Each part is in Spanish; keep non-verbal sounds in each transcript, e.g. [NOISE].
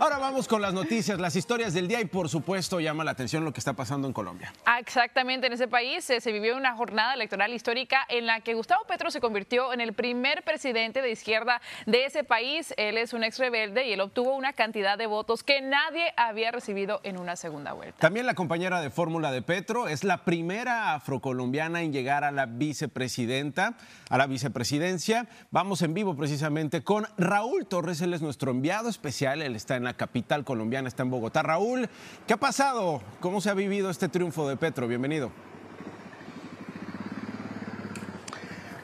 Ahora vamos con las noticias, las historias del día y por supuesto llama la atención lo que está pasando en Colombia. Ah, exactamente, en ese país eh, se vivió una jornada electoral histórica en la que Gustavo Petro se convirtió en el primer presidente de izquierda de ese país. Él es un ex rebelde y él obtuvo una cantidad de votos que nadie había recibido en una segunda vuelta. También la compañera de fórmula de Petro es la primera afrocolombiana en llegar a la vicepresidenta, a la vicepresidencia. Vamos en vivo precisamente con Raúl Torres, él es nuestro enviado especial, él está en la capital colombiana, está en Bogotá. Raúl, ¿qué ha pasado? ¿Cómo se ha vivido este triunfo de Petro? Bienvenido.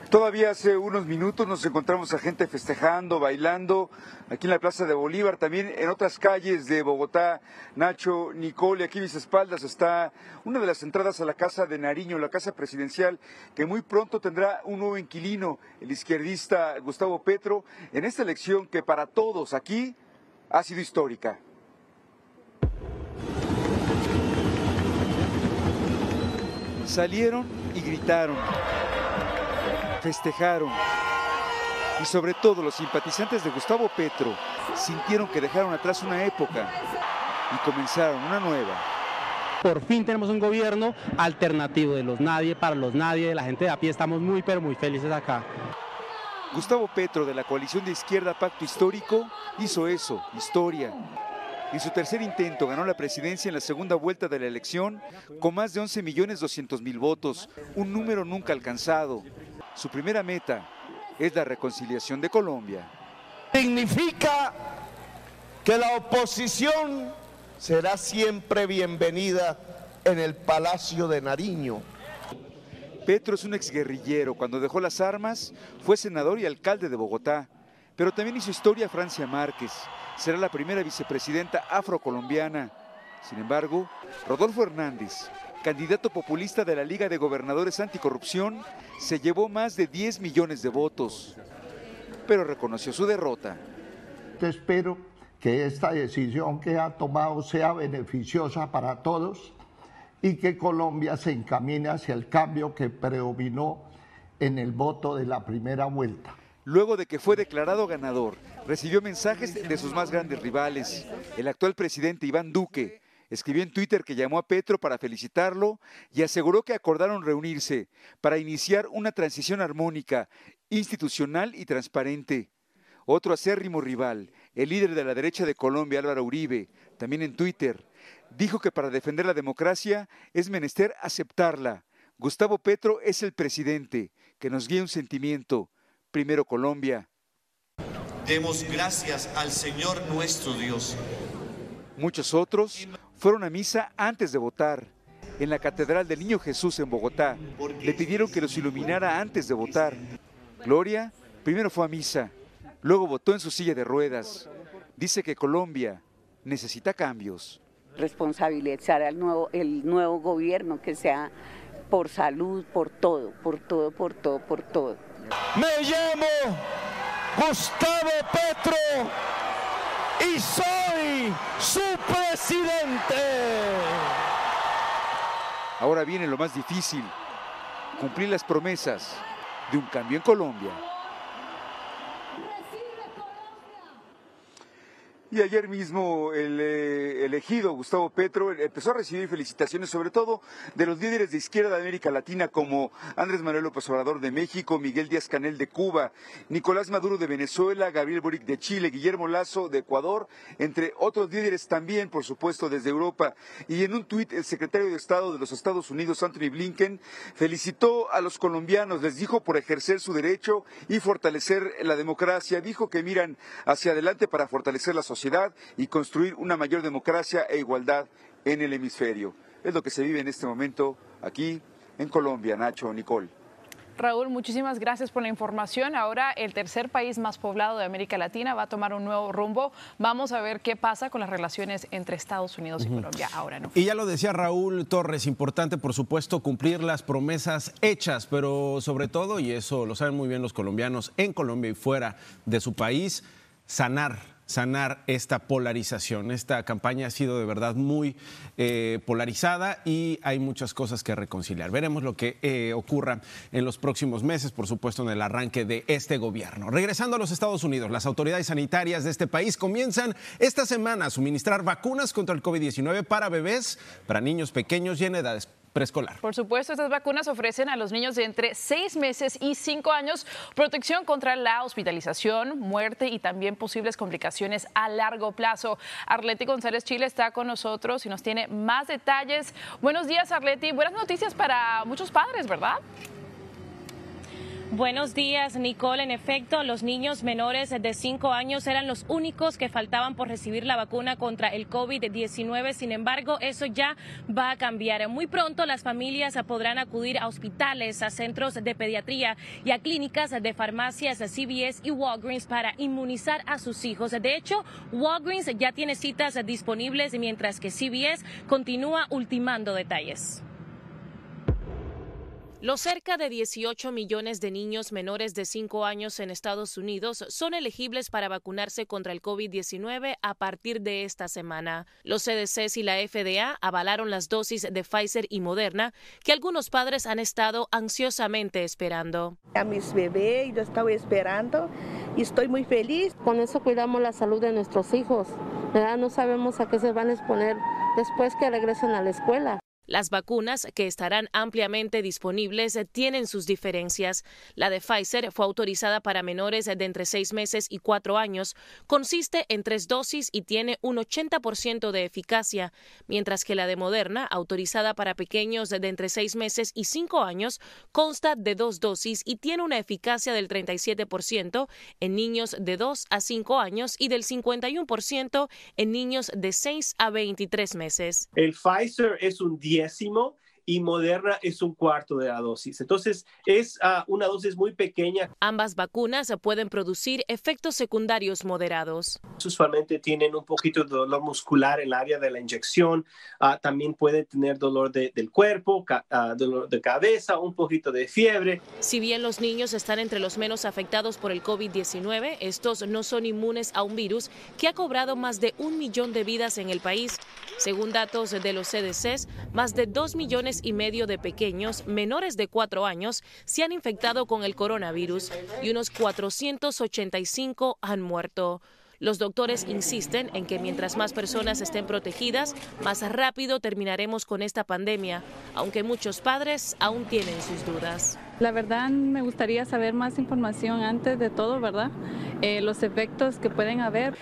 Todavía hace unos minutos nos encontramos a gente festejando, bailando, aquí en la Plaza de Bolívar, también en otras calles de Bogotá. Nacho, Nicole, aquí a mis espaldas está una de las entradas a la Casa de Nariño, la Casa Presidencial, que muy pronto tendrá un nuevo inquilino, el izquierdista Gustavo Petro, en esta elección que para todos aquí ha sido histórica. Salieron y gritaron, festejaron y sobre todo los simpatizantes de Gustavo Petro sintieron que dejaron atrás una época y comenzaron una nueva. Por fin tenemos un gobierno alternativo de los nadie, para los nadie, de la gente de a pie. Estamos muy, pero muy felices acá. Gustavo Petro de la coalición de izquierda Pacto Histórico hizo eso, historia. En su tercer intento ganó la presidencia en la segunda vuelta de la elección con más de 11 millones 200 mil votos, un número nunca alcanzado. Su primera meta es la reconciliación de Colombia. Significa que la oposición será siempre bienvenida en el Palacio de Nariño. Petro es un exguerrillero. Cuando dejó las armas, fue senador y alcalde de Bogotá. Pero también hizo historia Francia Márquez. Será la primera vicepresidenta afrocolombiana. Sin embargo, Rodolfo Hernández, candidato populista de la Liga de Gobernadores Anticorrupción, se llevó más de 10 millones de votos. Pero reconoció su derrota. Espero que esta decisión que ha tomado sea beneficiosa para todos y que Colombia se encamine hacia el cambio que predominó en el voto de la primera vuelta. Luego de que fue declarado ganador, recibió mensajes de sus más grandes rivales. El actual presidente Iván Duque escribió en Twitter que llamó a Petro para felicitarlo y aseguró que acordaron reunirse para iniciar una transición armónica, institucional y transparente. Otro acérrimo rival, el líder de la derecha de Colombia, Álvaro Uribe, también en Twitter, dijo que para defender la democracia es menester aceptarla. Gustavo Petro es el presidente, que nos guía un sentimiento. Primero Colombia. Demos gracias al Señor nuestro Dios. Muchos otros fueron a misa antes de votar. En la Catedral del Niño Jesús en Bogotá le pidieron que los iluminara antes de votar. Gloria primero fue a misa, luego votó en su silla de ruedas. Dice que Colombia necesita cambios. Responsabilizar al nuevo, el nuevo gobierno que sea por salud, por todo, por todo, por todo, por todo. Me llamo Gustavo Petro y soy su presidente. Ahora viene lo más difícil, cumplir las promesas de un cambio en Colombia. Y ayer mismo el eh, elegido Gustavo Petro empezó a recibir felicitaciones, sobre todo de los líderes de izquierda de América Latina, como Andrés Manuel López Obrador de México, Miguel Díaz Canel de Cuba, Nicolás Maduro de Venezuela, Gabriel Boric de Chile, Guillermo Lazo de Ecuador, entre otros líderes también, por supuesto, desde Europa. Y en un tuit, el secretario de Estado de los Estados Unidos, Anthony Blinken, felicitó a los colombianos, les dijo por ejercer su derecho y fortalecer la democracia. Dijo que miran hacia adelante para fortalecer la sociedad y construir una mayor democracia e igualdad en el hemisferio. Es lo que se vive en este momento aquí en Colombia, Nacho, Nicole. Raúl, muchísimas gracias por la información. Ahora el tercer país más poblado de América Latina va a tomar un nuevo rumbo. Vamos a ver qué pasa con las relaciones entre Estados Unidos y Colombia ahora, ¿no? Y ya lo decía Raúl Torres, importante por supuesto cumplir las promesas hechas, pero sobre todo, y eso lo saben muy bien los colombianos, en Colombia y fuera de su país, sanar sanar esta polarización. Esta campaña ha sido de verdad muy eh, polarizada y hay muchas cosas que reconciliar. Veremos lo que eh, ocurra en los próximos meses, por supuesto, en el arranque de este gobierno. Regresando a los Estados Unidos, las autoridades sanitarias de este país comienzan esta semana a suministrar vacunas contra el COVID-19 para bebés, para niños pequeños y en edades preescolar. Por supuesto, estas vacunas ofrecen a los niños de entre seis meses y cinco años protección contra la hospitalización, muerte y también posibles complicaciones a largo plazo. Arleti González Chile está con nosotros y nos tiene más detalles. Buenos días, Arleti. Buenas noticias para muchos padres, ¿verdad? Buenos días, Nicole. En efecto, los niños menores de 5 años eran los únicos que faltaban por recibir la vacuna contra el COVID-19. Sin embargo, eso ya va a cambiar. Muy pronto las familias podrán acudir a hospitales, a centros de pediatría y a clínicas de farmacias CVS y Walgreens para inmunizar a sus hijos. De hecho, Walgreens ya tiene citas disponibles mientras que CVS continúa ultimando detalles. Los cerca de 18 millones de niños menores de 5 años en Estados Unidos son elegibles para vacunarse contra el COVID-19 a partir de esta semana. Los CDCs y la FDA avalaron las dosis de Pfizer y Moderna que algunos padres han estado ansiosamente esperando. A mis bebés yo estaba esperando y estoy muy feliz. Con eso cuidamos la salud de nuestros hijos. No sabemos a qué se van a exponer después que regresen a la escuela. Las vacunas, que estarán ampliamente disponibles, tienen sus diferencias. La de Pfizer fue autorizada para menores de entre seis meses y cuatro años, consiste en tres dosis y tiene un 80% de eficacia, mientras que la de Moderna, autorizada para pequeños de entre seis meses y cinco años, consta de dos dosis y tiene una eficacia del 37% en niños de 2 a 5 años y del 51% en niños de 6 a 23 meses. El Pfizer es un décimo y Moderna es un cuarto de la dosis. Entonces, es ah, una dosis muy pequeña. Ambas vacunas pueden producir efectos secundarios moderados. Usualmente tienen un poquito de dolor muscular en el área de la inyección. Ah, también pueden tener dolor del cuerpo, ah, dolor de cabeza, un poquito de fiebre. Si bien los niños están entre los menos afectados por el COVID-19, estos no son inmunes a un virus que ha cobrado más de un millón de vidas en el país. Según datos de los CDCs, más de dos millones y medio de pequeños menores de cuatro años se han infectado con el coronavirus y unos 485 han muerto. Los doctores insisten en que mientras más personas estén protegidas, más rápido terminaremos con esta pandemia, aunque muchos padres aún tienen sus dudas. La verdad me gustaría saber más información antes de todo, ¿verdad? Eh, los efectos que pueden haber.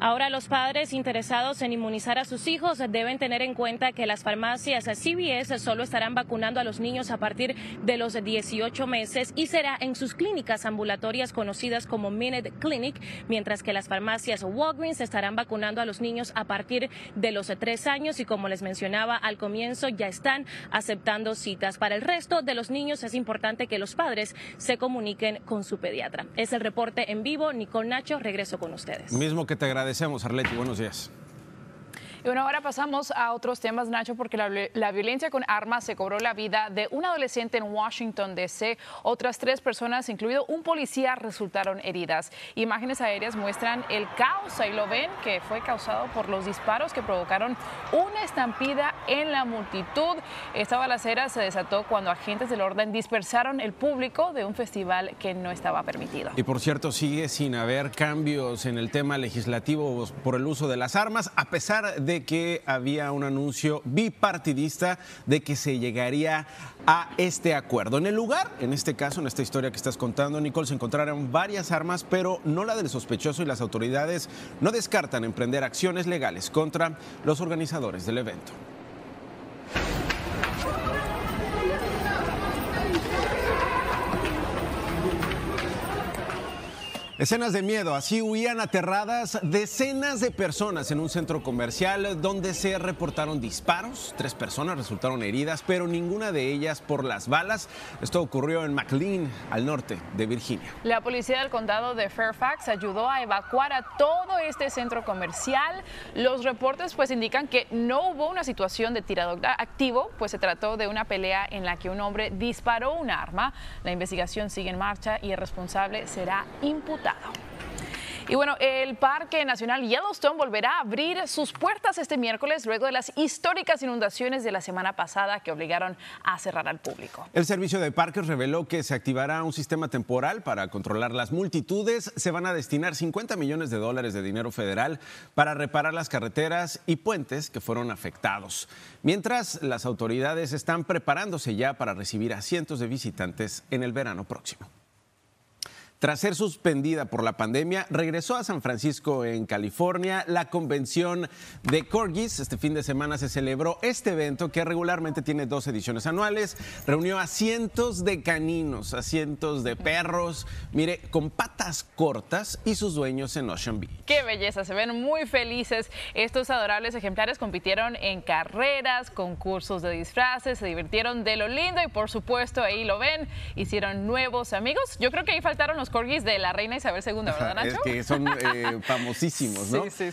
Ahora los padres interesados en inmunizar a sus hijos deben tener en cuenta que las farmacias CVS solo estarán vacunando a los niños a partir de los 18 meses y será en sus clínicas ambulatorias conocidas como Minute Clinic, mientras que las farmacias Walgreens estarán vacunando a los niños a partir de los 3 años y como les mencionaba al comienzo ya están aceptando citas. Para el resto de los niños es importante que los padres se comuniquen con su pediatra. Es el reporte en vivo. Nicole Nacho, regreso con ustedes. Mismo que te agradecemos, Arleti. Buenos días. Bueno, ahora pasamos a otros temas, Nacho, porque la, violencia con armas se cobró la vida de un adolescente en Washington, D.C. Otras tres personas, incluido un policía, resultaron heridas. Imágenes aéreas muestran el caos, ahí lo ven, que fue causado por los disparos que provocaron una estampida en la multitud. Esta balacera se desató cuando agentes del orden dispersaron el público de un festival que no estaba permitido. Y por cierto, sigue sin haber cambios en el tema legislativo por el uso de las armas, a pesar de que había un anuncio bipartidista de que se llegaría a este acuerdo. En el lugar, en este caso, en esta historia que estás contando, Nicole, se encontraron varias armas, pero no la del sospechoso y las autoridades no descartan emprender acciones legales contra los organizadores del evento. Escenas de miedo, así huían aterradas decenas de personas en un centro comercial donde se reportaron disparos. Tres personas resultaron heridas, pero ninguna de ellas por las balas. Esto ocurrió en McLean, al norte de Virginia. La policía del condado de Fairfax ayudó a evacuar a todo este centro comercial. Los reportes pues indican que no hubo una situación de tirador activo, pues se trató de una pelea en la que un hombre disparó un arma. La investigación sigue en marcha y el responsable será imputado. Y bueno, el Parque Nacional Yellowstone volverá a abrir sus puertas este miércoles luego de las históricas inundaciones de la semana pasada que obligaron a cerrar al público. El servicio de parques reveló que se activará un sistema temporal para controlar las multitudes. Se van a destinar 50 millones de dólares de dinero federal para reparar las carreteras y puentes que fueron afectados. Mientras, las autoridades están preparándose ya para recibir a cientos de visitantes en el verano próximo. Tras ser suspendida por la pandemia, regresó a San Francisco, en California, la convención de Corgis. Este fin de semana se celebró este evento que regularmente tiene dos ediciones anuales. Reunió a cientos de caninos, a cientos de perros, mire, con patas cortas y sus dueños en Ocean Beach. Qué belleza, se ven muy felices. Estos adorables ejemplares compitieron en carreras, concursos de disfraces, se divirtieron de lo lindo y por supuesto ahí lo ven, hicieron nuevos amigos. Yo creo que ahí faltaron los corgis de la reina Isabel II, ¿verdad, Nacho? Es que son eh, [LAUGHS] famosísimo, ¿no? Sí, sí,